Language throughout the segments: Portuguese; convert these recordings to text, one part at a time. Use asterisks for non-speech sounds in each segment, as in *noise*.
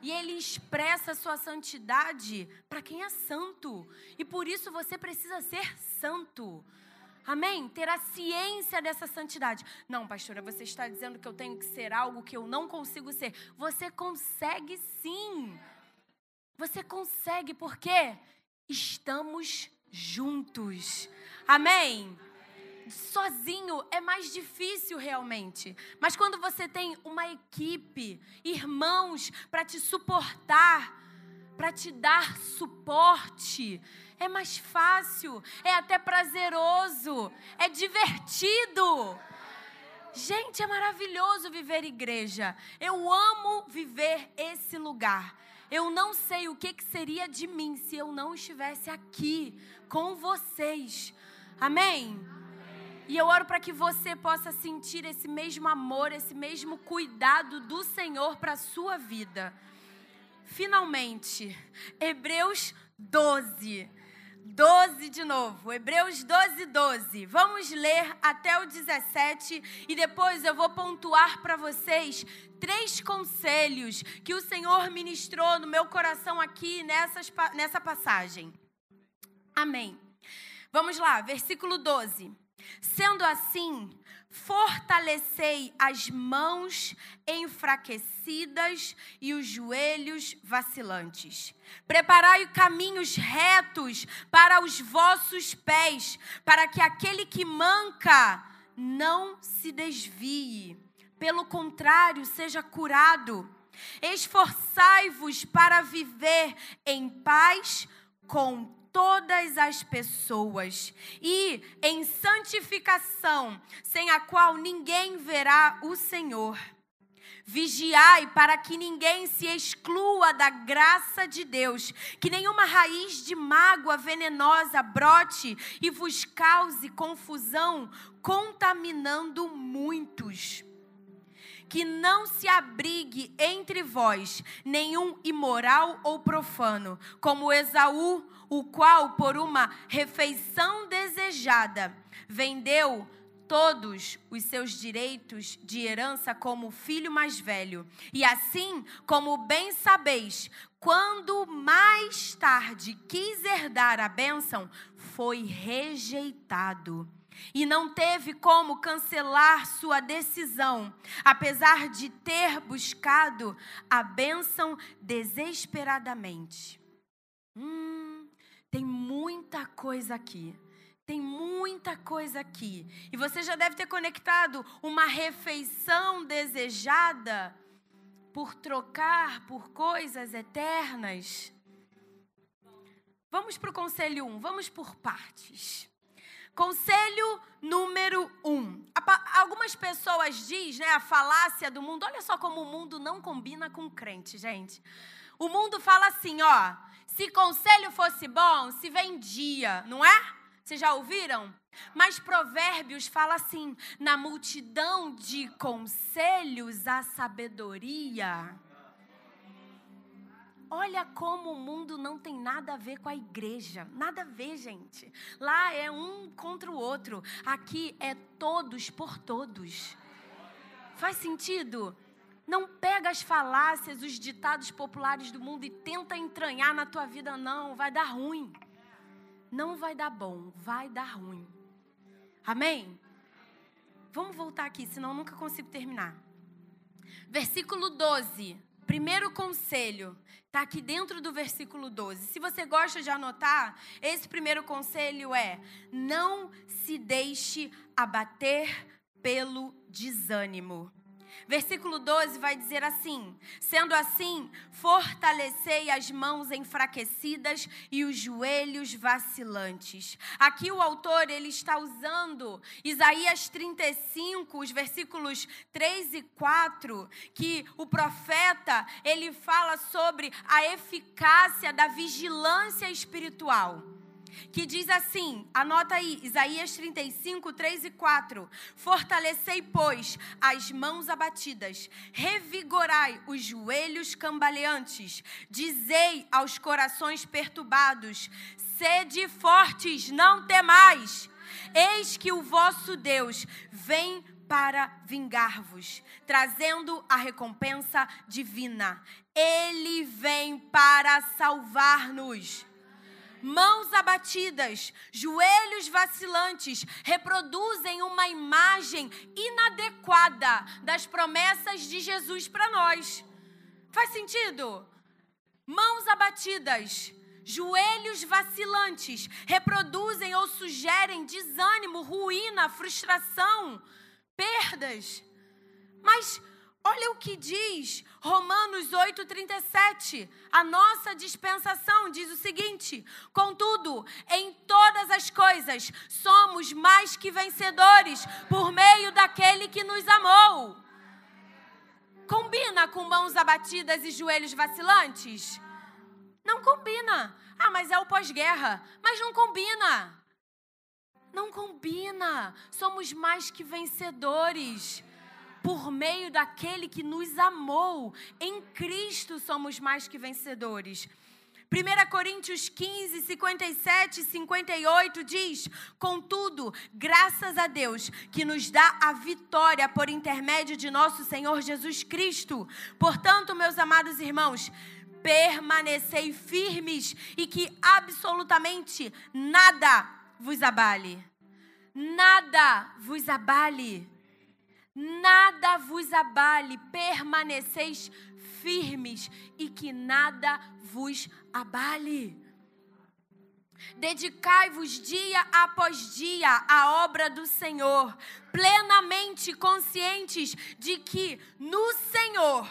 E ele expressa a sua santidade para quem é santo. E por isso você precisa ser santo. Amém? Ter a ciência dessa santidade. Não, pastora, você está dizendo que eu tenho que ser algo que eu não consigo ser. Você consegue sim. Você consegue porque estamos juntos. Amém? Sozinho é mais difícil realmente. Mas quando você tem uma equipe, irmãos para te suportar, para te dar suporte, é mais fácil, é até prazeroso, é divertido. Gente, é maravilhoso viver igreja. Eu amo viver esse lugar. Eu não sei o que, que seria de mim se eu não estivesse aqui com vocês. Amém? E eu oro para que você possa sentir esse mesmo amor, esse mesmo cuidado do Senhor para a sua vida. Finalmente, Hebreus 12. 12 de novo, Hebreus 12, 12. Vamos ler até o 17 e depois eu vou pontuar para vocês três conselhos que o Senhor ministrou no meu coração aqui nessas, nessa passagem. Amém. Vamos lá, versículo 12. Sendo assim, fortalecei as mãos enfraquecidas e os joelhos vacilantes. Preparai caminhos retos para os vossos pés, para que aquele que manca não se desvie. Pelo contrário, seja curado. Esforçai-vos para viver em paz com todas as pessoas e em santificação, sem a qual ninguém verá o Senhor. Vigiai para que ninguém se exclua da graça de Deus, que nenhuma raiz de mágoa venenosa brote e vos cause confusão, contaminando muitos que não se abrigue entre vós nenhum imoral ou profano, como Esaú, o qual, por uma refeição desejada, vendeu todos os seus direitos de herança como filho mais velho. E assim, como bem sabeis, quando mais tarde quis herdar a bênção, foi rejeitado e não teve como cancelar sua decisão, apesar de ter buscado a bênção desesperadamente. Hum, tem muita coisa aqui. Tem muita coisa aqui. E você já deve ter conectado uma refeição desejada por trocar por coisas eternas. Vamos para o conselho 1, um, vamos por partes. Conselho número um. Algumas pessoas dizem, né, a falácia do mundo. Olha só como o mundo não combina com crente, gente. O mundo fala assim, ó. Se conselho fosse bom, se vendia, não é? Vocês já ouviram? Mas Provérbios fala assim: na multidão de conselhos a sabedoria. Olha como o mundo não tem nada a ver com a igreja. Nada a ver, gente. Lá é um contra o outro. Aqui é todos por todos. Faz sentido? Não pega as falácias, os ditados populares do mundo e tenta entranhar na tua vida, não. Vai dar ruim. Não vai dar bom, vai dar ruim. Amém? Vamos voltar aqui, senão nunca consigo terminar. Versículo 12. Primeiro conselho está aqui dentro do versículo 12. Se você gosta de anotar, esse primeiro conselho é: não se deixe abater pelo desânimo. Versículo 12 vai dizer assim: Sendo assim, fortalecei as mãos enfraquecidas e os joelhos vacilantes. Aqui o autor ele está usando Isaías 35, os versículos 3 e 4, que o profeta ele fala sobre a eficácia da vigilância espiritual que diz assim: anota aí, Isaías 35, 3 e 4. Fortalecei, pois, as mãos abatidas, revigorai os joelhos cambaleantes, dizei aos corações perturbados: sede fortes, não temais. Eis que o vosso Deus vem para vingar-vos, trazendo a recompensa divina. Ele vem para salvar-nos. Mãos abatidas, joelhos vacilantes, reproduzem uma imagem inadequada das promessas de Jesus para nós. Faz sentido? Mãos abatidas, joelhos vacilantes, reproduzem ou sugerem desânimo, ruína, frustração perdas. Mas olha o que diz Romanos 8,37. A nossa dispensação diz o seguinte: Contudo, em todas as coisas somos mais que vencedores por meio daquele que nos amou. Combina com mãos abatidas e joelhos vacilantes? Não combina. Ah, mas é o pós-guerra. Mas não combina. Não combina. Somos mais que vencedores. Por meio daquele que nos amou. Em Cristo somos mais que vencedores. 1 Coríntios 15, 57 e 58 diz: Contudo, graças a Deus que nos dá a vitória por intermédio de nosso Senhor Jesus Cristo. Portanto, meus amados irmãos, permanecei firmes e que absolutamente nada vos abale. Nada vos abale. Nada vos abale. Permaneceis firmes e que nada vos abale. Dedicai-vos dia após dia à obra do Senhor, plenamente conscientes de que no Senhor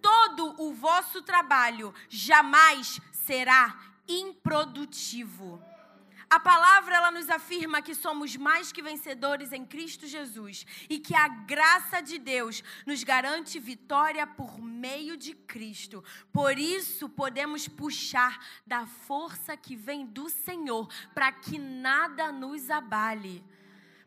todo o vosso trabalho jamais será improdutivo. A palavra ela nos afirma que somos mais que vencedores em Cristo Jesus e que a graça de Deus nos garante vitória por meio de Cristo. Por isso podemos puxar da força que vem do Senhor para que nada nos abale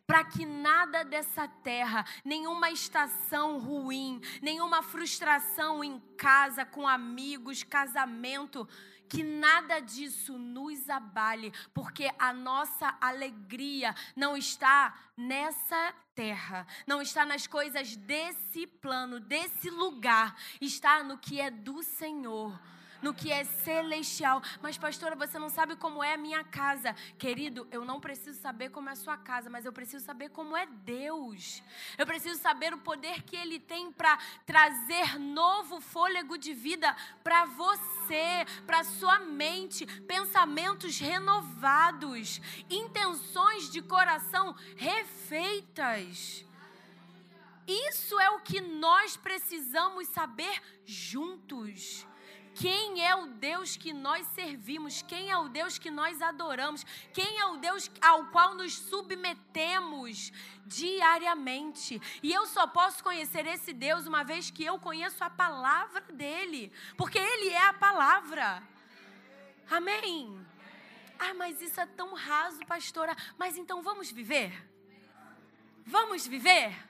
para que nada dessa terra, nenhuma estação ruim, nenhuma frustração em casa, com amigos, casamento, que nada disso nos abale, porque a nossa alegria não está nessa terra, não está nas coisas desse plano, desse lugar, está no que é do Senhor no que é celestial. Mas, pastora, você não sabe como é a minha casa. Querido, eu não preciso saber como é a sua casa, mas eu preciso saber como é Deus. Eu preciso saber o poder que Ele tem para trazer novo fôlego de vida para você, para sua mente, pensamentos renovados, intenções de coração refeitas. Isso é o que nós precisamos saber juntos quem é o Deus que nós servimos, quem é o Deus que nós adoramos, quem é o Deus ao qual nos submetemos diariamente. E eu só posso conhecer esse Deus uma vez que eu conheço a palavra dele, porque ele é a palavra. Amém. Ah, mas isso é tão raso, pastora. Mas então vamos viver? Vamos viver?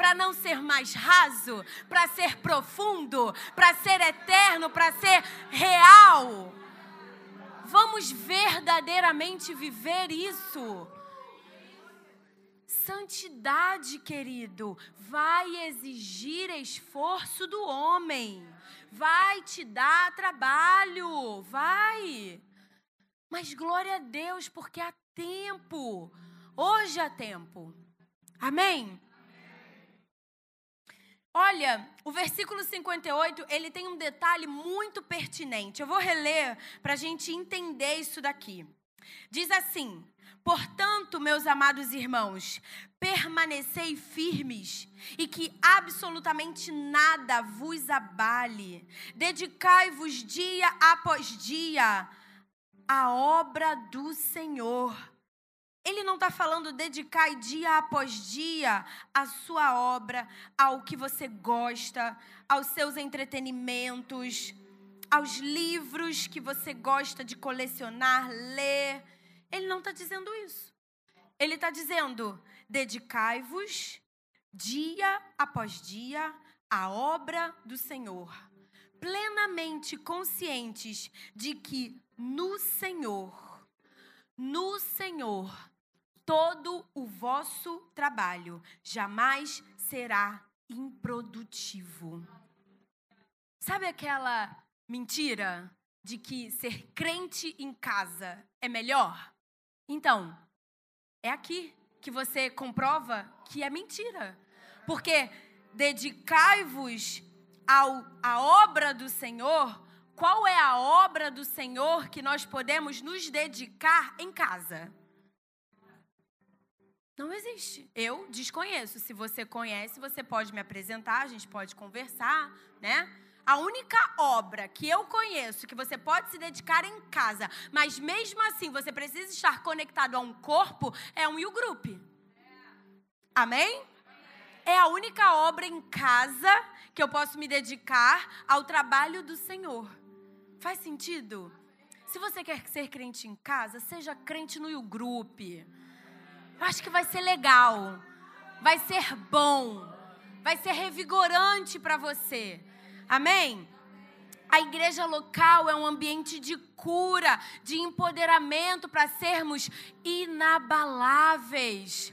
Para não ser mais raso, para ser profundo, para ser eterno, para ser real. Vamos verdadeiramente viver isso. Santidade, querido, vai exigir esforço do homem, vai te dar trabalho, vai. Mas glória a Deus, porque há tempo, hoje há tempo. Amém? Olha, o versículo 58, ele tem um detalhe muito pertinente. Eu vou reler para a gente entender isso daqui. Diz assim: Portanto, meus amados irmãos, permanecei firmes e que absolutamente nada vos abale. Dedicai-vos dia após dia à obra do Senhor ele não está falando dedicar dia após dia a sua obra, ao que você gosta, aos seus entretenimentos, aos livros que você gosta de colecionar, ler. Ele não está dizendo isso. Ele está dizendo: dedicai-vos dia após dia à obra do Senhor, plenamente conscientes de que no Senhor, no Senhor, todo o vosso trabalho jamais será improdutivo. Sabe aquela mentira de que ser crente em casa é melhor? Então, é aqui que você comprova que é mentira. Porque dedicai-vos à obra do Senhor. Qual é a obra do Senhor que nós podemos nos dedicar em casa? Não existe. Eu desconheço. Se você conhece, você pode me apresentar, a gente pode conversar, né? A única obra que eu conheço que você pode se dedicar em casa, mas mesmo assim você precisa estar conectado a um corpo, é um you group. Amém? É a única obra em casa que eu posso me dedicar ao trabalho do Senhor. Faz sentido? Se você quer ser crente em casa, seja crente no you group. Eu acho que vai ser legal. Vai ser bom. Vai ser revigorante para você. Amém? A igreja local é um ambiente de cura, de empoderamento para sermos inabaláveis,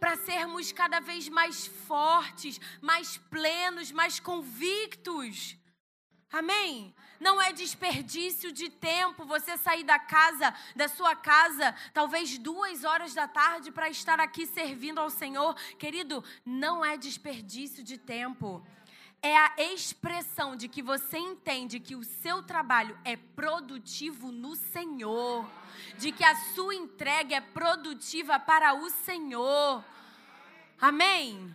para sermos cada vez mais fortes, mais plenos, mais convictos. Amém? Não é desperdício de tempo você sair da casa, da sua casa, talvez duas horas da tarde para estar aqui servindo ao Senhor. Querido, não é desperdício de tempo é a expressão de que você entende que o seu trabalho é produtivo no Senhor, de que a sua entrega é produtiva para o Senhor. Amém?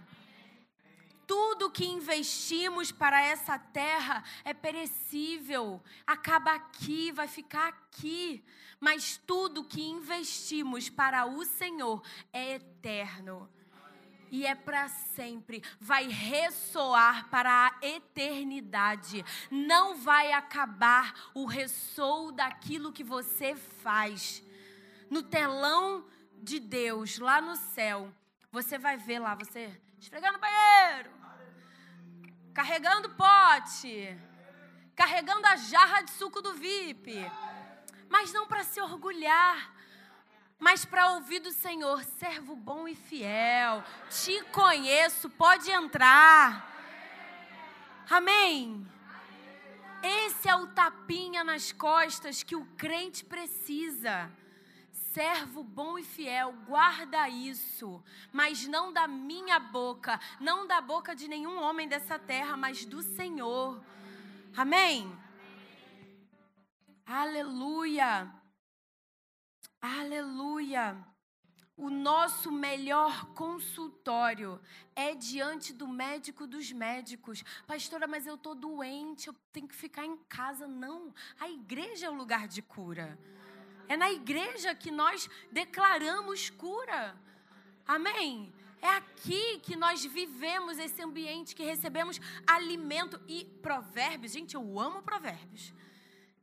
Tudo que investimos para essa terra é perecível, acaba aqui, vai ficar aqui. Mas tudo que investimos para o Senhor é eterno e é para sempre, vai ressoar para a eternidade. Não vai acabar o ressoo daquilo que você faz. No telão de Deus, lá no céu, você vai ver lá, você esfregando o banheiro, carregando pote, carregando a jarra de suco do VIP. Mas não para se orgulhar, mas para ouvir do Senhor, servo bom e fiel, te conheço, pode entrar. Amém. Esse é o tapinha nas costas que o crente precisa. Servo bom e fiel, guarda isso, mas não da minha boca, não da boca de nenhum homem dessa terra, mas do Senhor. Amém? Aleluia. Aleluia! O nosso melhor consultório é diante do médico dos médicos. Pastora, mas eu estou doente, eu tenho que ficar em casa. Não, a igreja é o lugar de cura. É na igreja que nós declaramos cura. Amém? É aqui que nós vivemos esse ambiente, que recebemos alimento e provérbios. Gente, eu amo provérbios.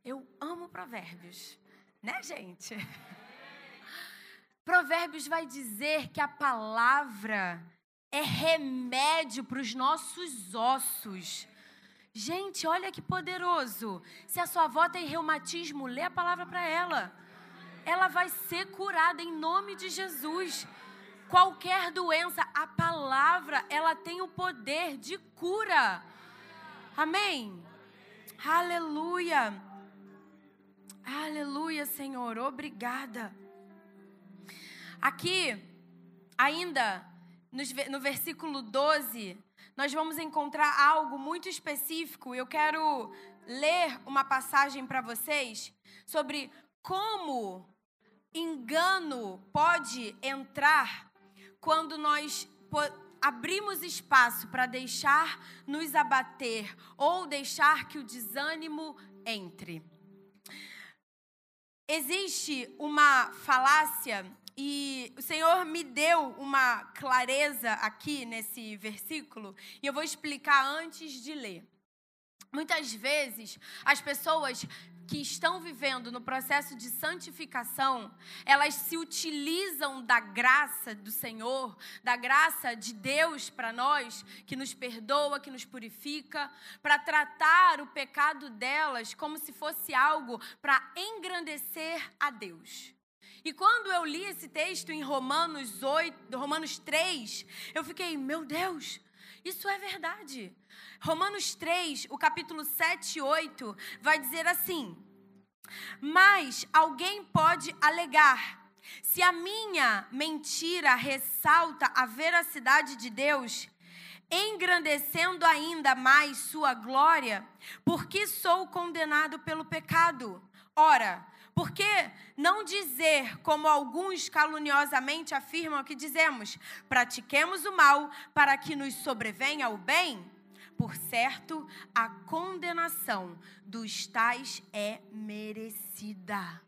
Eu amo provérbios. Né, gente? *laughs* Provérbios vai dizer que a palavra é remédio para os nossos ossos. Gente, olha que poderoso. Se a sua avó tem reumatismo, lê a palavra para ela. Ela vai ser curada em nome de Jesus. Qualquer doença, a palavra, ela tem o poder de cura. Amém? Aleluia. Aleluia, Senhor. Obrigada. Aqui, ainda no versículo 12, nós vamos encontrar algo muito específico. Eu quero ler uma passagem para vocês sobre como engano pode entrar quando nós abrimos espaço para deixar nos abater ou deixar que o desânimo entre. Existe uma falácia e o Senhor me deu uma clareza aqui nesse versículo, e eu vou explicar antes de ler. Muitas vezes, as pessoas que estão vivendo no processo de santificação, elas se utilizam da graça do Senhor, da graça de Deus para nós, que nos perdoa, que nos purifica, para tratar o pecado delas como se fosse algo para engrandecer a Deus. E quando eu li esse texto em Romanos 8, Romanos 3, eu fiquei, meu Deus, Isso é verdade. Romanos 3, o capítulo 7 e 8, vai dizer assim: Mas alguém pode alegar. Se a minha mentira ressalta a veracidade de Deus, engrandecendo ainda mais sua glória, porque sou condenado pelo pecado. Ora, por que não dizer, como alguns caluniosamente afirmam que dizemos, pratiquemos o mal para que nos sobrevenha o bem? Por certo, a condenação dos tais é merecida.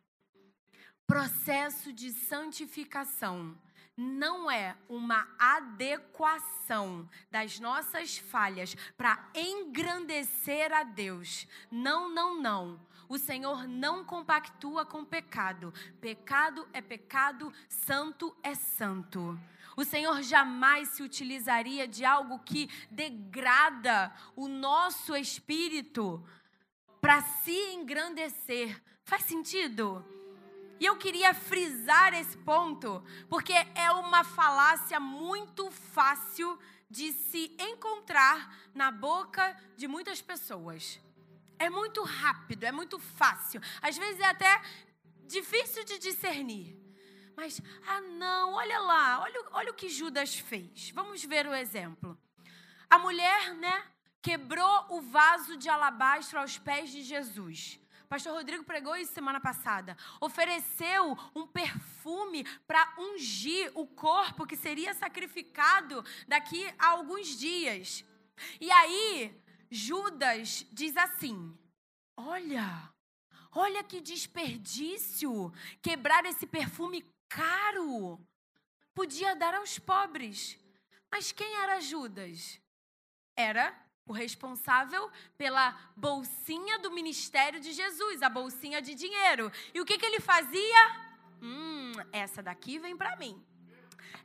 Processo de santificação não é uma adequação das nossas falhas para engrandecer a Deus. Não, não, não. O Senhor não compactua com pecado. Pecado é pecado, santo é santo. O Senhor jamais se utilizaria de algo que degrada o nosso espírito para se engrandecer. Faz sentido? E eu queria frisar esse ponto, porque é uma falácia muito fácil de se encontrar na boca de muitas pessoas. É muito rápido, é muito fácil. Às vezes é até difícil de discernir. Mas, ah, não, olha lá, olha, olha o que Judas fez. Vamos ver o exemplo. A mulher, né, quebrou o vaso de alabastro aos pés de Jesus. Pastor Rodrigo pregou isso semana passada. Ofereceu um perfume para ungir o corpo que seria sacrificado daqui a alguns dias. E aí, Judas diz assim: Olha, olha que desperdício quebrar esse perfume caro. Podia dar aos pobres. Mas quem era Judas? Era o responsável pela bolsinha do ministério de Jesus, a bolsinha de dinheiro. E o que, que ele fazia? Hum, essa daqui vem para mim.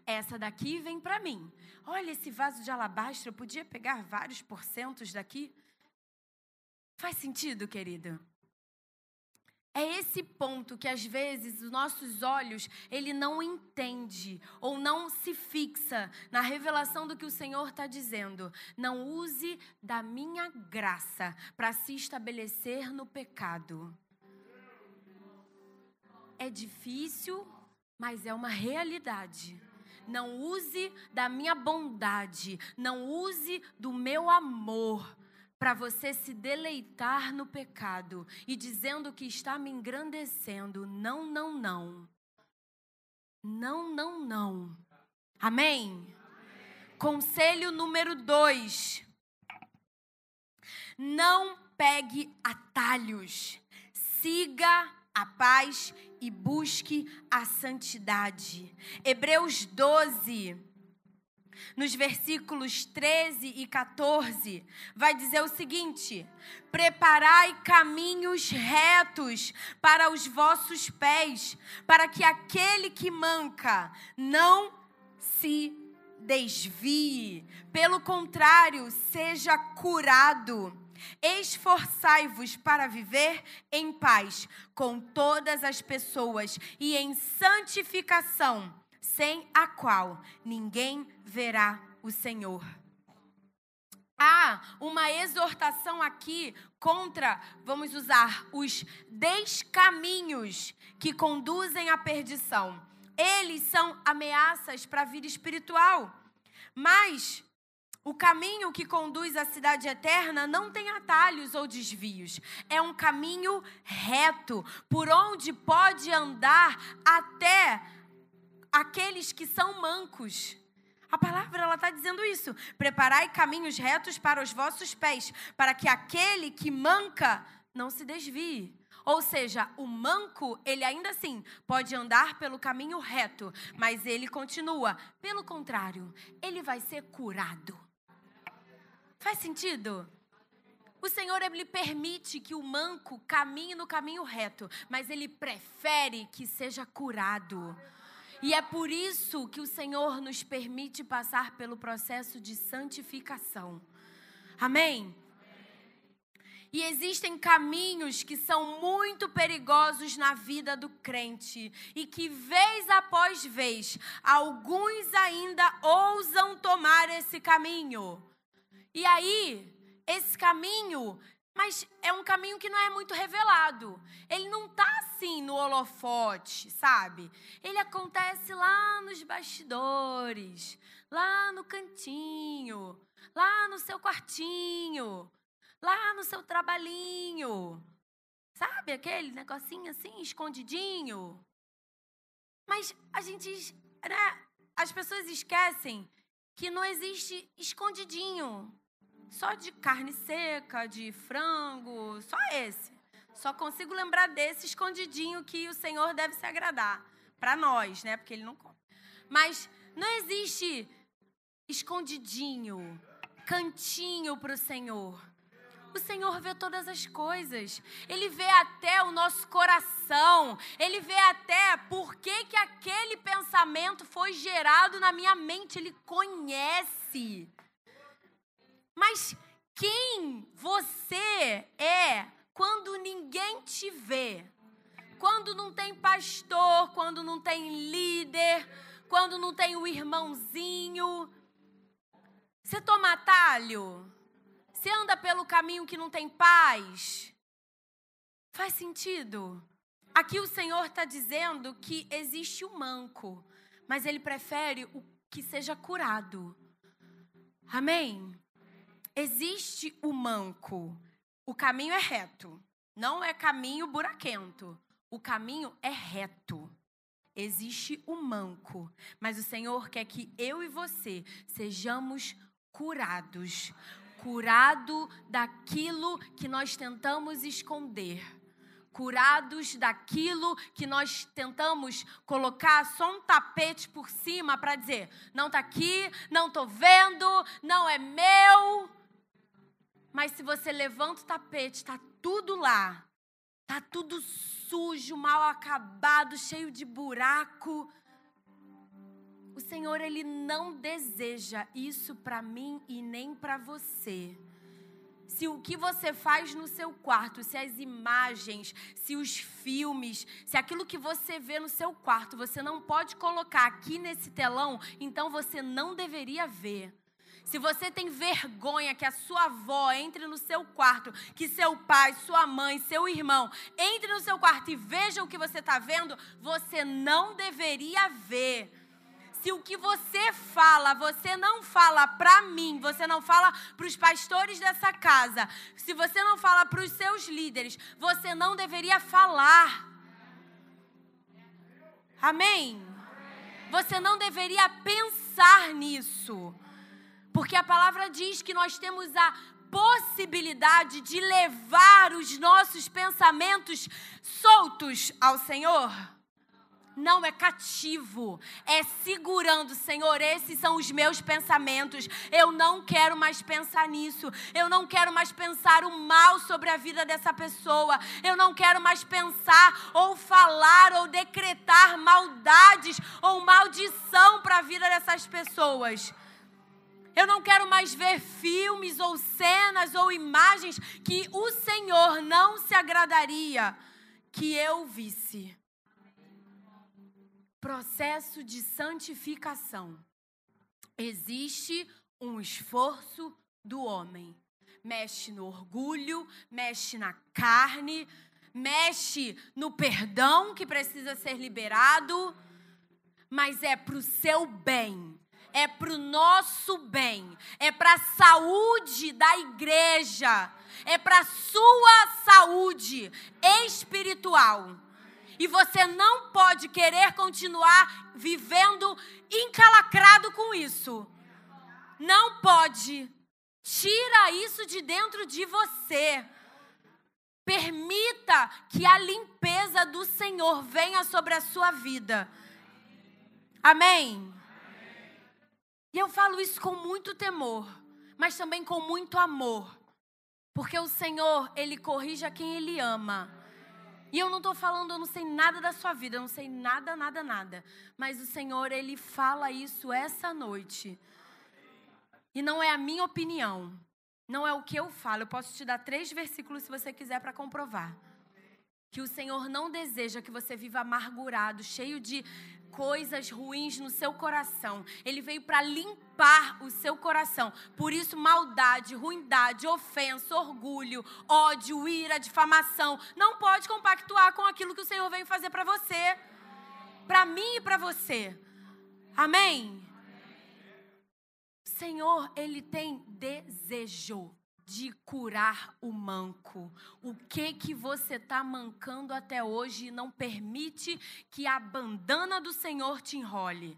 Essa daqui vem para mim. Olha esse vaso de alabastro, eu podia pegar vários porcentos daqui. Faz sentido, querido? É esse ponto que às vezes os nossos olhos ele não entende ou não se fixa na revelação do que o Senhor está dizendo. Não use da minha graça para se estabelecer no pecado. É difícil, mas é uma realidade. Não use da minha bondade, não use do meu amor para você se deleitar no pecado e dizendo que está me engrandecendo. Não, não, não. Não, não, não. Amém? Amém. Conselho número dois. Não pegue atalhos. Siga a paz e busque a santidade. Hebreus 12 nos versículos 13 e 14, vai dizer o seguinte: Preparai caminhos retos para os vossos pés, para que aquele que manca não se desvie, pelo contrário, seja curado. Esforçai-vos para viver em paz com todas as pessoas e em santificação sem a qual ninguém verá o Senhor. Há uma exortação aqui contra, vamos usar, os descaminhos que conduzem à perdição. Eles são ameaças para a vida espiritual. Mas o caminho que conduz à cidade eterna não tem atalhos ou desvios. É um caminho reto, por onde pode andar até aqueles que são mancos. A palavra ela está dizendo isso. Preparai caminhos retos para os vossos pés, para que aquele que manca não se desvie. Ou seja, o manco, ele ainda assim pode andar pelo caminho reto, mas ele continua. Pelo contrário, ele vai ser curado. Faz sentido? O Senhor ele permite que o manco caminhe no caminho reto, mas ele prefere que seja curado. E é por isso que o Senhor nos permite passar pelo processo de santificação. Amém? E existem caminhos que são muito perigosos na vida do crente e que, vez após vez, alguns ainda ousam tomar esse caminho. E aí, esse caminho, mas é um caminho que não é muito revelado. Ele não está assim no holofote, sabe? Ele acontece lá nos bastidores, lá no cantinho, lá no seu quartinho, lá no seu trabalhinho. Sabe aquele negocinho assim, escondidinho? Mas a gente, né, as pessoas esquecem que não existe escondidinho. Só de carne seca, de frango, só esse. Só consigo lembrar desse escondidinho que o Senhor deve se agradar. Para nós, né? Porque ele não come. Mas não existe escondidinho, cantinho para o Senhor. O Senhor vê todas as coisas. Ele vê até o nosso coração. Ele vê até por que, que aquele pensamento foi gerado na minha mente. Ele conhece. Mas quem você é quando ninguém te vê? Quando não tem pastor, quando não tem líder, quando não tem o irmãozinho. Você toma atalho? Você anda pelo caminho que não tem paz? Faz sentido? Aqui o Senhor está dizendo que existe o manco, mas Ele prefere o que seja curado. Amém? Existe o manco. O caminho é reto. Não é caminho buraquento. O caminho é reto. Existe o manco. Mas o Senhor quer que eu e você sejamos curados curado daquilo que nós tentamos esconder, curados daquilo que nós tentamos colocar só um tapete por cima para dizer: não está aqui, não estou vendo, não é meu. Mas se você levanta o tapete, está tudo lá, está tudo sujo, mal acabado, cheio de buraco. O Senhor ele não deseja isso para mim e nem para você. Se o que você faz no seu quarto, se as imagens, se os filmes, se aquilo que você vê no seu quarto, você não pode colocar aqui nesse telão, então você não deveria ver. Se você tem vergonha que a sua avó entre no seu quarto, que seu pai, sua mãe, seu irmão entre no seu quarto e veja o que você está vendo, você não deveria ver se o que você fala, você não fala para mim, você não fala para os pastores dessa casa, se você não fala para os seus líderes, você não deveria falar. Amém? Você não deveria pensar nisso. Porque a palavra diz que nós temos a possibilidade de levar os nossos pensamentos soltos ao Senhor não é cativo, é segurando, Senhor, esses são os meus pensamentos. Eu não quero mais pensar nisso. Eu não quero mais pensar o mal sobre a vida dessa pessoa. Eu não quero mais pensar ou falar ou decretar maldades ou maldição para a vida dessas pessoas. Eu não quero mais ver filmes ou cenas ou imagens que o Senhor não se agradaria que eu visse processo de santificação. Existe um esforço do homem. Mexe no orgulho, mexe na carne, mexe no perdão que precisa ser liberado, mas é para o seu bem, é para o nosso bem, é para a saúde da igreja, é para a sua saúde espiritual. E você não pode querer continuar vivendo encalacrado com isso. Não pode. Tira isso de dentro de você. Permita que a limpeza do Senhor venha sobre a sua vida. Amém? E eu falo isso com muito temor, mas também com muito amor. Porque o Senhor, Ele corrige a quem Ele ama. E eu não estou falando, eu não sei nada da sua vida, eu não sei nada, nada, nada. Mas o Senhor, Ele fala isso essa noite. E não é a minha opinião. Não é o que eu falo. Eu posso te dar três versículos se você quiser para comprovar. que o Senhor não deseja que você viva amargurado, cheio de coisas ruins no seu coração. Ele veio para limpar o seu coração. Por isso, maldade, ruindade, ofensa, orgulho, ódio, ira, difamação não pode compactuar com aquilo que o Senhor veio fazer para você, para mim e para você. Amém? O Senhor, ele tem desejo de curar o manco. O que que você está mancando até hoje e não permite que a bandana do Senhor te enrole?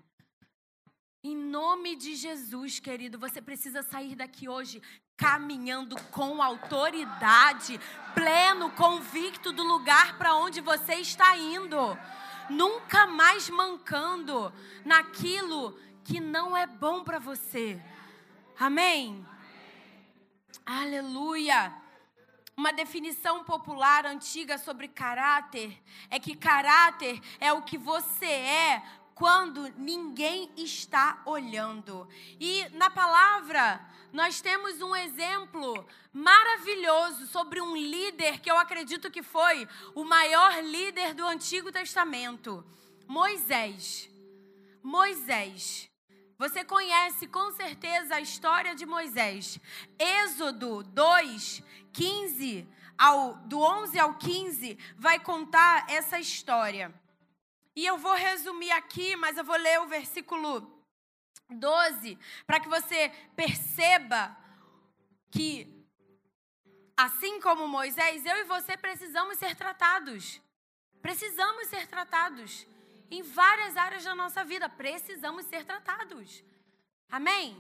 Em nome de Jesus, querido, você precisa sair daqui hoje caminhando com autoridade, pleno, convicto do lugar para onde você está indo. Nunca mais mancando naquilo que não é bom para você. Amém? Aleluia! Uma definição popular antiga sobre caráter é que caráter é o que você é quando ninguém está olhando. E na palavra, nós temos um exemplo maravilhoso sobre um líder que eu acredito que foi o maior líder do Antigo Testamento: Moisés. Moisés. Você conhece com certeza a história de Moisés. Êxodo 2, 15 ao, do 11 ao 15 vai contar essa história. E eu vou resumir aqui, mas eu vou ler o versículo 12 para que você perceba que assim como Moisés, eu e você precisamos ser tratados. Precisamos ser tratados em várias áreas da nossa vida. Precisamos ser tratados. Amém?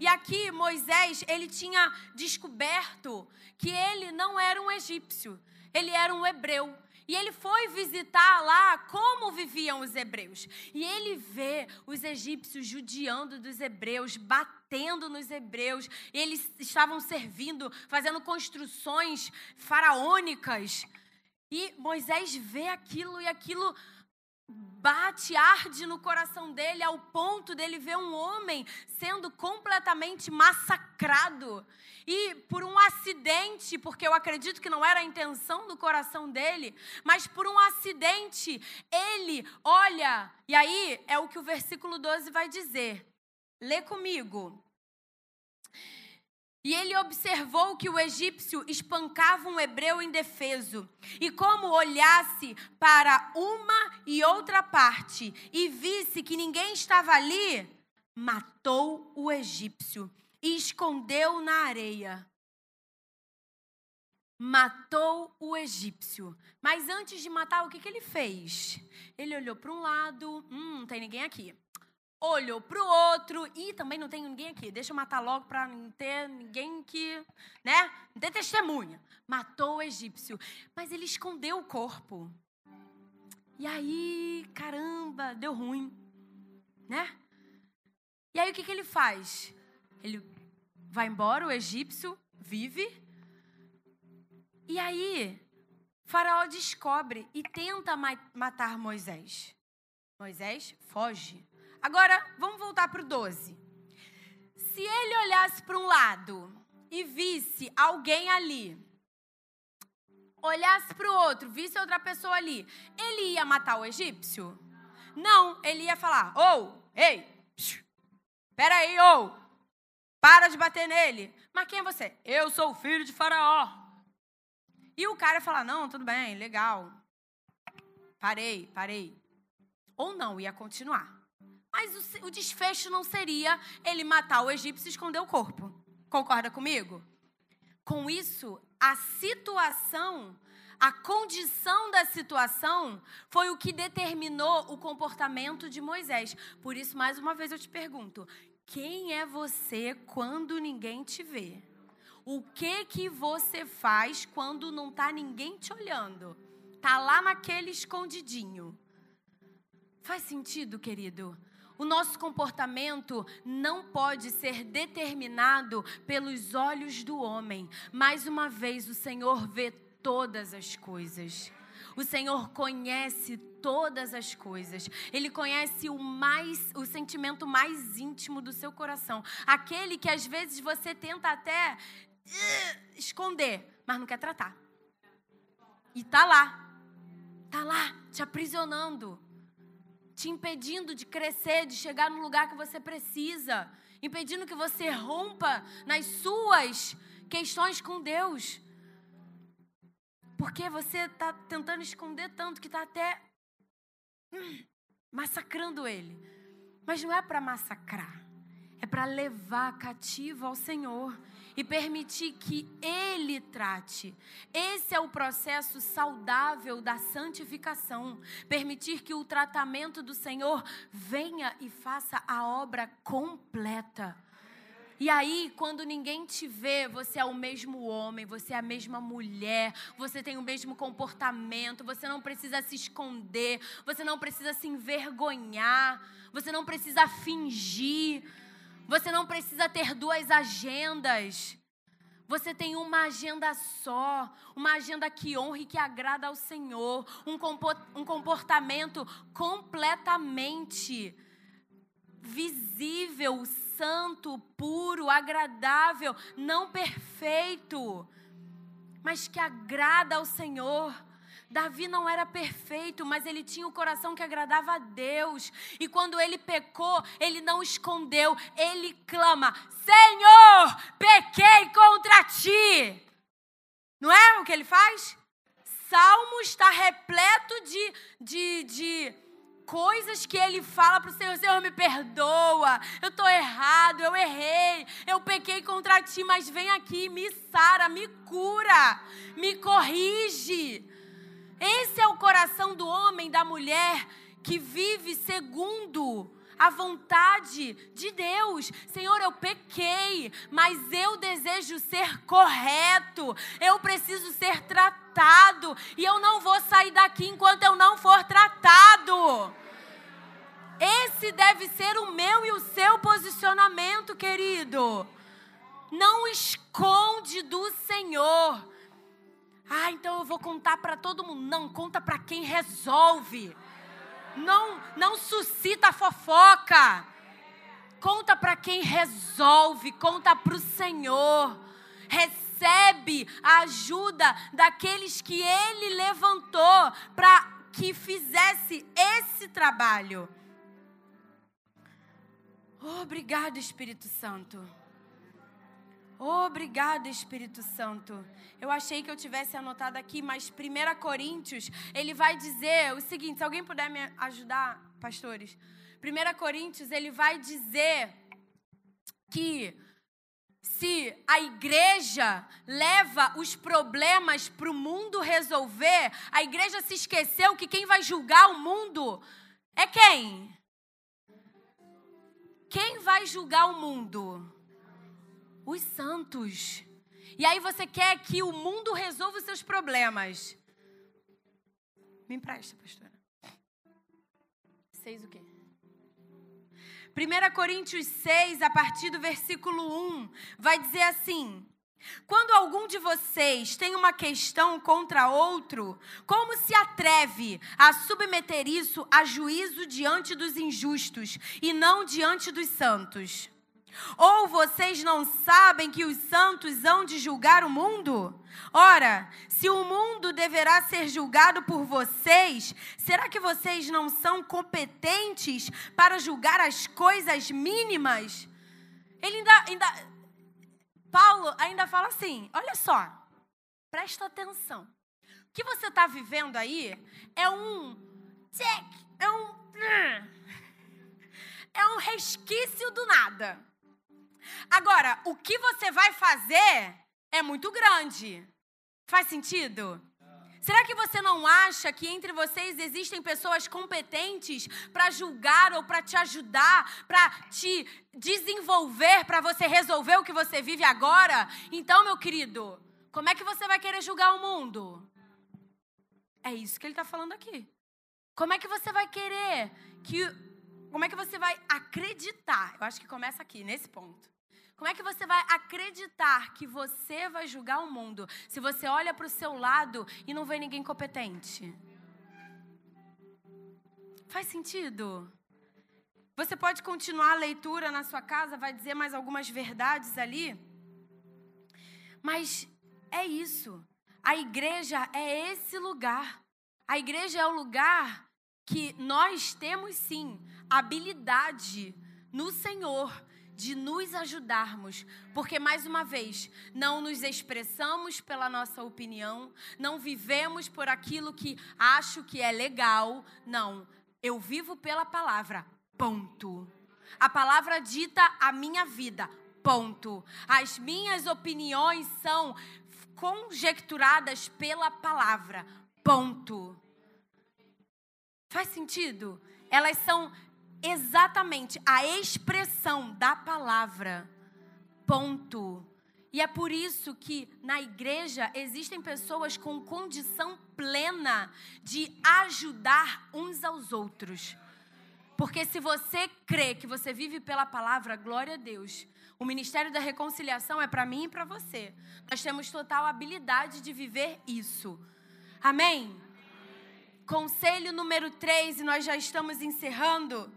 E aqui Moisés, ele tinha descoberto que ele não era um egípcio, ele era um hebreu. E ele foi visitar lá como viviam os hebreus. E ele vê os egípcios judiando dos hebreus, batendo nos hebreus. Eles estavam servindo, fazendo construções faraônicas. E Moisés vê aquilo e aquilo bate, arde no coração dele ao ponto dele ver um homem sendo completamente massacrado. E por um acidente, porque eu acredito que não era a intenção do coração dele, mas por um acidente, ele olha, e aí é o que o versículo 12 vai dizer. Lê comigo. E ele observou que o egípcio espancava um hebreu indefeso. E como olhasse para uma e outra parte e visse que ninguém estava ali, matou o egípcio e escondeu na areia. Matou o egípcio. Mas antes de matar, o que, que ele fez? Ele olhou para um lado, hum, não tem ninguém aqui olhou para o outro e também não tem ninguém aqui. Deixa eu matar logo para não ter ninguém que, né? Não ter testemunha. Matou o egípcio, mas ele escondeu o corpo. E aí, caramba, deu ruim, né? E aí o que, que ele faz? Ele vai embora, o egípcio vive. E aí, Faraó descobre e tenta matar Moisés. Moisés foge. Agora, vamos voltar para o 12. Se ele olhasse para um lado e visse alguém ali, olhasse para o outro, visse outra pessoa ali, ele ia matar o egípcio? Não, ele ia falar: Ô, oh, ei, peraí, ô, oh, para de bater nele. Mas quem é você? Eu sou o filho de Faraó. E o cara ia falar: Não, tudo bem, legal. Parei, parei. Ou não, ia continuar. Mas o, o desfecho não seria ele matar o egípcio e esconder o corpo. Concorda comigo? Com isso, a situação, a condição da situação foi o que determinou o comportamento de Moisés. Por isso, mais uma vez eu te pergunto: quem é você quando ninguém te vê? O que que você faz quando não tá ninguém te olhando? Tá lá naquele escondidinho. Faz sentido, querido? O nosso comportamento não pode ser determinado pelos olhos do homem. Mais uma vez, o Senhor vê todas as coisas. O Senhor conhece todas as coisas. Ele conhece o mais o sentimento mais íntimo do seu coração, aquele que às vezes você tenta até uh, esconder, mas não quer tratar. E tá lá, Tá lá te aprisionando, te impedindo de crescer, de chegar no lugar que você precisa, impedindo que você rompa nas suas questões com Deus. Porque você está tentando esconder tanto que está até hum, massacrando ele. Mas não é para massacrar, é para levar cativo ao Senhor e permitir que Ele trate. Esse é o processo saudável da santificação. Permitir que o tratamento do Senhor venha e faça a obra completa. E aí, quando ninguém te vê, você é o mesmo homem, você é a mesma mulher, você tem o mesmo comportamento, você não precisa se esconder, você não precisa se envergonhar, você não precisa fingir, você não precisa ter duas agendas. Você tem uma agenda só, uma agenda que honra e que agrada ao Senhor, um comportamento completamente visível, santo, puro, agradável, não perfeito, mas que agrada ao Senhor. Davi não era perfeito, mas ele tinha o um coração que agradava a Deus. E quando ele pecou, ele não escondeu, ele clama: Senhor, pequei contra ti. Não é o que ele faz? Salmo está repleto de, de, de coisas que ele fala para o Senhor: Senhor, me perdoa, eu estou errado, eu errei, eu pequei contra ti, mas vem aqui, me sara, me cura, me corrige. Esse é o coração do homem, da mulher que vive segundo a vontade de Deus. Senhor, eu pequei, mas eu desejo ser correto. Eu preciso ser tratado e eu não vou sair daqui enquanto eu não for tratado. Esse deve ser o meu e o seu posicionamento, querido. Não esconde do Senhor. Ah, então eu vou contar para todo mundo. Não, conta para quem resolve não, não suscita fofoca. Conta para quem resolve, conta para o Senhor. Recebe a ajuda daqueles que Ele levantou para que fizesse esse trabalho. Obrigado, Espírito Santo. Obrigada, Espírito Santo. Eu achei que eu tivesse anotado aqui, mas 1 Coríntios, ele vai dizer o seguinte: se alguém puder me ajudar, pastores. 1 Coríntios, ele vai dizer que se a igreja leva os problemas para o mundo resolver, a igreja se esqueceu que quem vai julgar o mundo é quem? Quem vai julgar o mundo? Os santos. E aí você quer que o mundo resolva os seus problemas. Me empresta, pastora. Seis o quê? 1 Coríntios 6, a partir do versículo 1, vai dizer assim: Quando algum de vocês tem uma questão contra outro, como se atreve a submeter isso a juízo diante dos injustos e não diante dos santos? Ou vocês não sabem que os santos hão de julgar o mundo? Ora, se o mundo deverá ser julgado por vocês, será que vocês não são competentes para julgar as coisas mínimas? Ele ainda, ainda Paulo ainda fala assim: olha só, presta atenção. O que você está vivendo aí é um check, é um *laughs* é um resquício do nada. Agora, o que você vai fazer é muito grande. Faz sentido? Será que você não acha que entre vocês existem pessoas competentes para julgar ou para te ajudar, para te desenvolver, para você resolver o que você vive agora? Então, meu querido, como é que você vai querer julgar o mundo? É isso que ele está falando aqui. Como é que você vai querer que. Como é que você vai acreditar? Eu acho que começa aqui, nesse ponto. Como é que você vai acreditar que você vai julgar o mundo se você olha para o seu lado e não vê ninguém competente? Faz sentido? Você pode continuar a leitura na sua casa, vai dizer mais algumas verdades ali. Mas é isso. A igreja é esse lugar. A igreja é o lugar que nós temos sim habilidade no Senhor de nos ajudarmos, porque mais uma vez, não nos expressamos pela nossa opinião, não vivemos por aquilo que acho que é legal, não. Eu vivo pela palavra. Ponto. A palavra dita a minha vida. Ponto. As minhas opiniões são conjecturadas pela palavra. Ponto. Faz sentido? Elas são exatamente a expressão da palavra. Ponto. E é por isso que na igreja existem pessoas com condição plena de ajudar uns aos outros. Porque se você crê que você vive pela palavra, glória a Deus. O ministério da reconciliação é para mim e para você. Nós temos total habilidade de viver isso. Amém? Conselho número 3, e nós já estamos encerrando.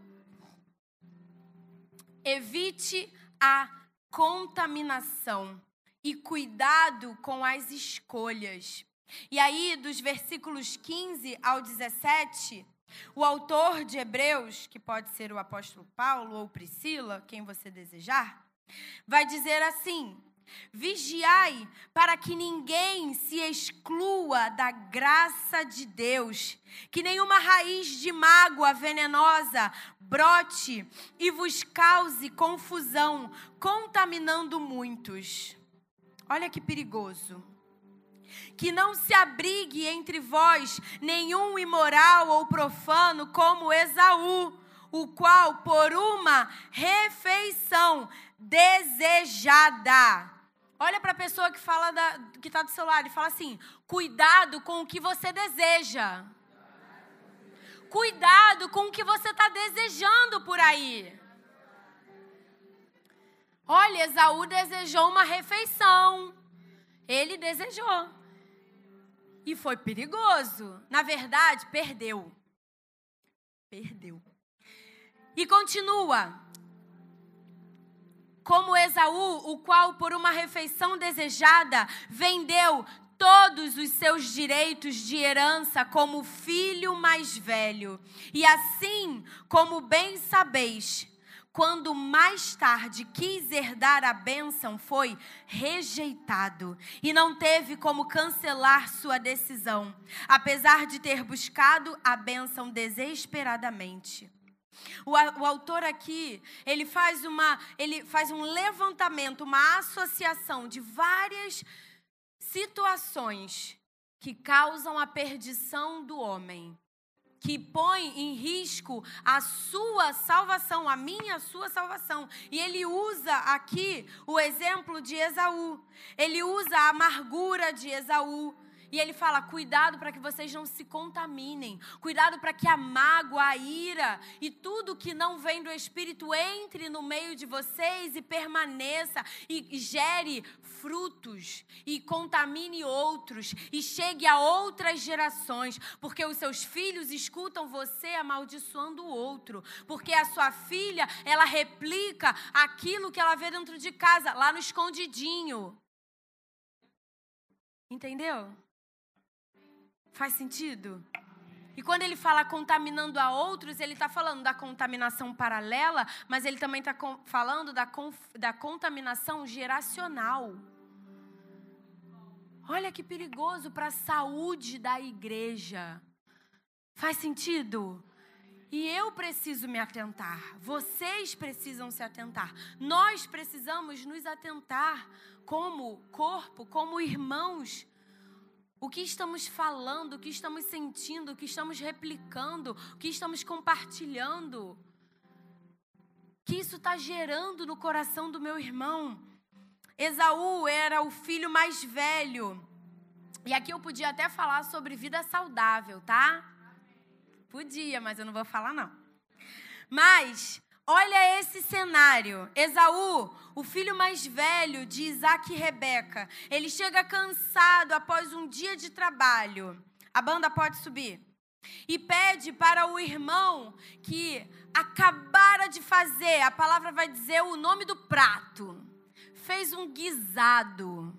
Evite a contaminação e cuidado com as escolhas. E aí, dos versículos 15 ao 17, o autor de Hebreus, que pode ser o apóstolo Paulo ou Priscila, quem você desejar, vai dizer assim: Vigiai para que ninguém se exclua da graça de Deus, que nenhuma raiz de mágoa venenosa brote e vos cause confusão, contaminando muitos. Olha que perigoso. Que não se abrigue entre vós nenhum imoral ou profano como Esaú, o qual por uma refeição desejada Olha para a pessoa que fala da, que está do seu lado e fala assim: cuidado com o que você deseja. Cuidado com o que você está desejando por aí. Olha, Esaú desejou uma refeição. Ele desejou. E foi perigoso. Na verdade, perdeu. Perdeu. E continua como Esaú, o qual por uma refeição desejada vendeu todos os seus direitos de herança como filho mais velho. E assim, como bem sabeis, quando mais tarde quis herdar a bênção, foi rejeitado e não teve como cancelar sua decisão, apesar de ter buscado a bênção desesperadamente. O, o, autor aqui, ele faz, uma, ele faz um levantamento, uma associação de várias situações que causam a perdição do homem, que põe em risco a sua salvação, a minha, a sua salvação. E ele usa aqui o exemplo de Esaú. Ele usa a amargura de Esaú. E ele fala: cuidado para que vocês não se contaminem, cuidado para que a mágoa, a ira e tudo que não vem do Espírito entre no meio de vocês e permaneça e gere frutos e contamine outros e chegue a outras gerações, porque os seus filhos escutam você amaldiçoando o outro, porque a sua filha, ela replica aquilo que ela vê dentro de casa, lá no escondidinho. Entendeu? Faz sentido? E quando ele fala contaminando a outros, ele está falando da contaminação paralela, mas ele também está falando da, da contaminação geracional. Olha que perigoso para a saúde da igreja. Faz sentido? E eu preciso me atentar. Vocês precisam se atentar. Nós precisamos nos atentar como corpo, como irmãos o que estamos falando, o que estamos sentindo, o que estamos replicando, o que estamos compartilhando. Que isso está gerando no coração do meu irmão. Esaú era o filho mais velho. E aqui eu podia até falar sobre vida saudável, tá? Podia, mas eu não vou falar não. Mas Olha esse cenário. Esaú, o filho mais velho de Isaac e Rebeca, ele chega cansado após um dia de trabalho. A banda pode subir. E pede para o irmão que acabara de fazer, a palavra vai dizer o nome do prato. Fez um guisado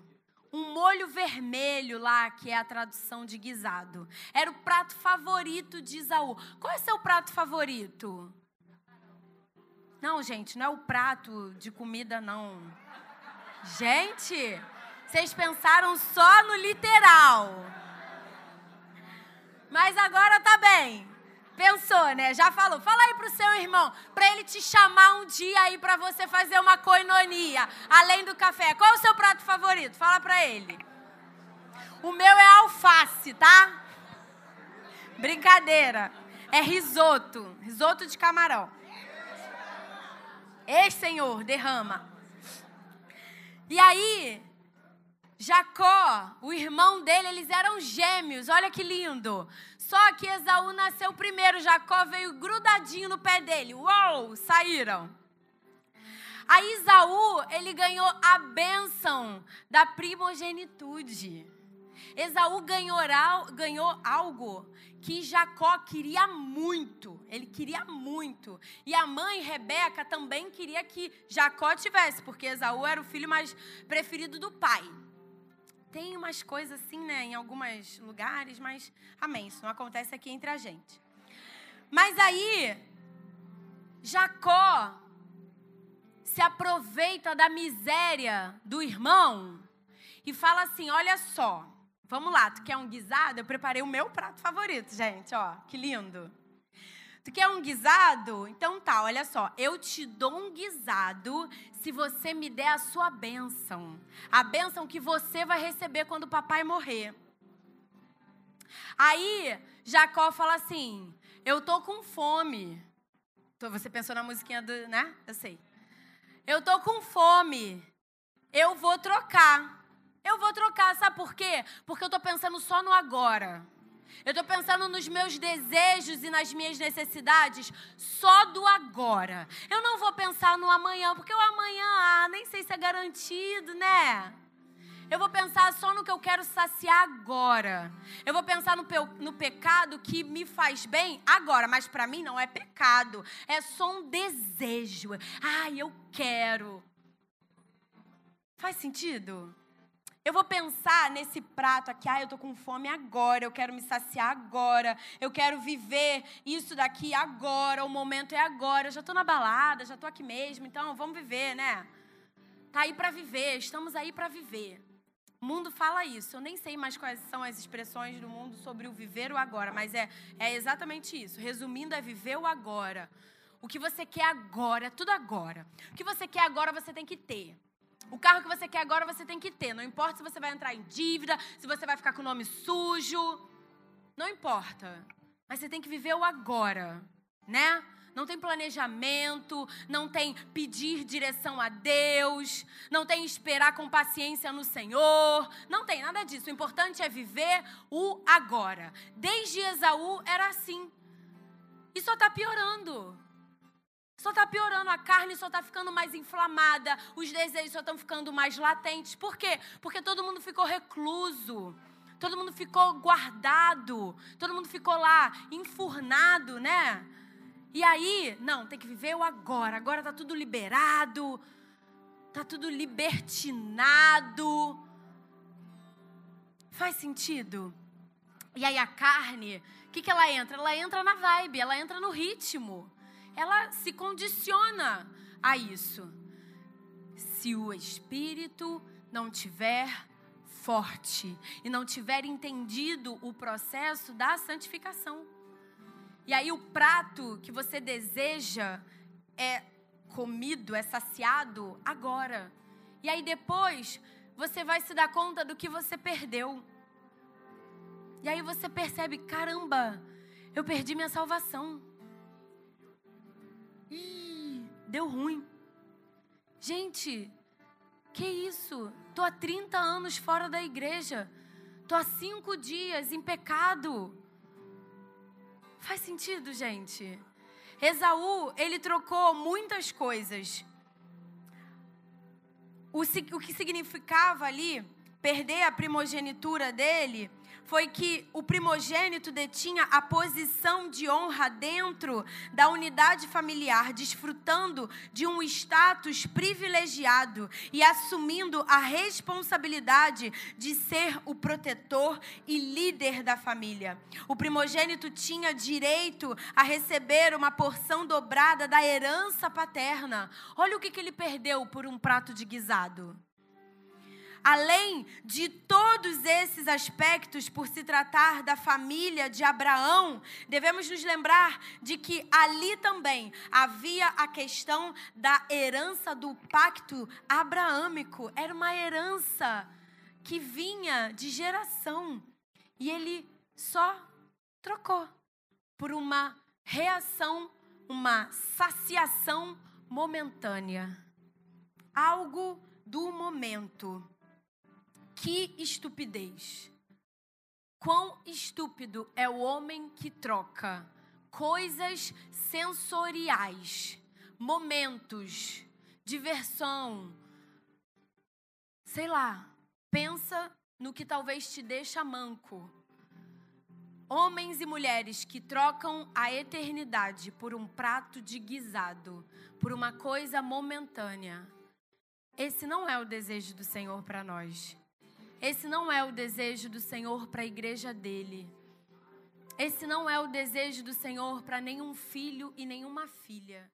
um molho vermelho lá, que é a tradução de guisado. Era o prato favorito de Isaú. Qual é seu prato favorito? Não, gente, não é o prato de comida, não. Gente, vocês pensaram só no literal. Mas agora tá bem. Pensou, né? Já falou. Fala aí pro seu irmão, para ele te chamar um dia aí para você fazer uma coinonia, além do café. Qual é o seu prato favorito? Fala para ele. O meu é alface, tá? Brincadeira. É risoto, risoto de camarão. Ei, Senhor, derrama. E aí, Jacó, o irmão dele, eles eram gêmeos. Olha que lindo. Só que Esaú nasceu primeiro, Jacó veio grudadinho no pé dele. Uou, saíram. Aí Esaú, ele ganhou a bênção da primogenitude. Esaú ganhou, ganhou algo que Jacó queria muito. Ele queria muito. E a mãe, Rebeca, também queria que Jacó tivesse, porque Esaú era o filho mais preferido do pai. Tem umas coisas assim, né, em alguns lugares, mas amém, isso não acontece aqui entre a gente. Mas aí, Jacó se aproveita da miséria do irmão e fala assim: olha só, vamos lá, tu quer um guisado? Eu preparei o meu prato favorito, gente, ó, que lindo. Tu quer um guisado? Então tá, olha só. Eu te dou um guisado se você me der a sua bênção. A bênção que você vai receber quando o papai morrer. Aí, Jacó fala assim: Eu tô com fome. Você pensou na musiquinha do. né? Eu sei. Eu tô com fome. Eu vou trocar. Eu vou trocar, sabe por quê? Porque eu tô pensando só no agora. Eu estou pensando nos meus desejos e nas minhas necessidades só do agora. Eu não vou pensar no amanhã, porque o amanhã, ah, nem sei se é garantido, né? Eu vou pensar só no que eu quero saciar agora. Eu vou pensar no, pe no pecado que me faz bem agora, mas para mim não é pecado. É só um desejo. Ai, eu quero. Faz sentido? Eu vou pensar nesse prato aqui, ah, eu tô com fome agora, eu quero me saciar agora, eu quero viver isso daqui agora, o momento é agora, eu já tô na balada, já tô aqui mesmo, então vamos viver, né? Tá aí para viver, estamos aí para viver. O mundo fala isso. Eu nem sei mais quais são as expressões do mundo sobre o viver o agora, mas é, é exatamente isso. Resumindo, é viver o agora. O que você quer agora, é tudo agora. O que você quer agora, você tem que ter. O carro que você quer agora você tem que ter. Não importa se você vai entrar em dívida, se você vai ficar com o nome sujo. Não importa. Mas você tem que viver o agora, né? Não tem planejamento, não tem pedir direção a Deus, não tem esperar com paciência no Senhor, não tem nada disso. O importante é viver o agora. Desde Esaú era assim. E só está piorando. Só está piorando, a carne só está ficando mais inflamada, os desejos só estão ficando mais latentes. Por quê? Porque todo mundo ficou recluso, todo mundo ficou guardado, todo mundo ficou lá enfurnado, né? E aí, não, tem que viver o agora. Agora está tudo liberado, está tudo libertinado. Faz sentido? E aí a carne, o que, que ela entra? Ela entra na vibe, ela entra no ritmo ela se condiciona a isso. Se o espírito não tiver forte e não tiver entendido o processo da santificação. E aí o prato que você deseja é comido, é saciado agora. E aí depois você vai se dar conta do que você perdeu. E aí você percebe, caramba, eu perdi minha salvação. Deu ruim. Gente, que isso? Tô há 30 anos fora da igreja. Tô há cinco dias em pecado. Faz sentido, gente? Esaú, ele trocou muitas coisas. O, o que significava ali perder a primogenitura dele foi que o primogênito detinha a posição de honra dentro da unidade familiar, desfrutando de um status privilegiado e assumindo a responsabilidade de ser o protetor e líder da família. O primogênito tinha direito a receber uma porção dobrada da herança paterna. Olha o que, que ele perdeu por um prato de guisado além de todos esses aspectos, por se tratar da família de Abraão, devemos nos lembrar de que ali também havia a questão da herança do pacto abraâmico. Era uma herança que vinha de geração. E ele só trocou por uma reação, uma saciação momentânea. Algo do momento. Que estupidez! Quão estúpido é o homem que troca coisas sensoriais, momentos, diversão, sei lá, pensa no que talvez te deixa manco. Homens e mulheres que trocam a eternidade por um prato de guisado, por uma coisa momentânea. Esse não é o desejo do Senhor para nós. Esse não é o desejo do Senhor para a igreja dele. Esse não é o desejo do Senhor para nenhum filho e nenhuma filha.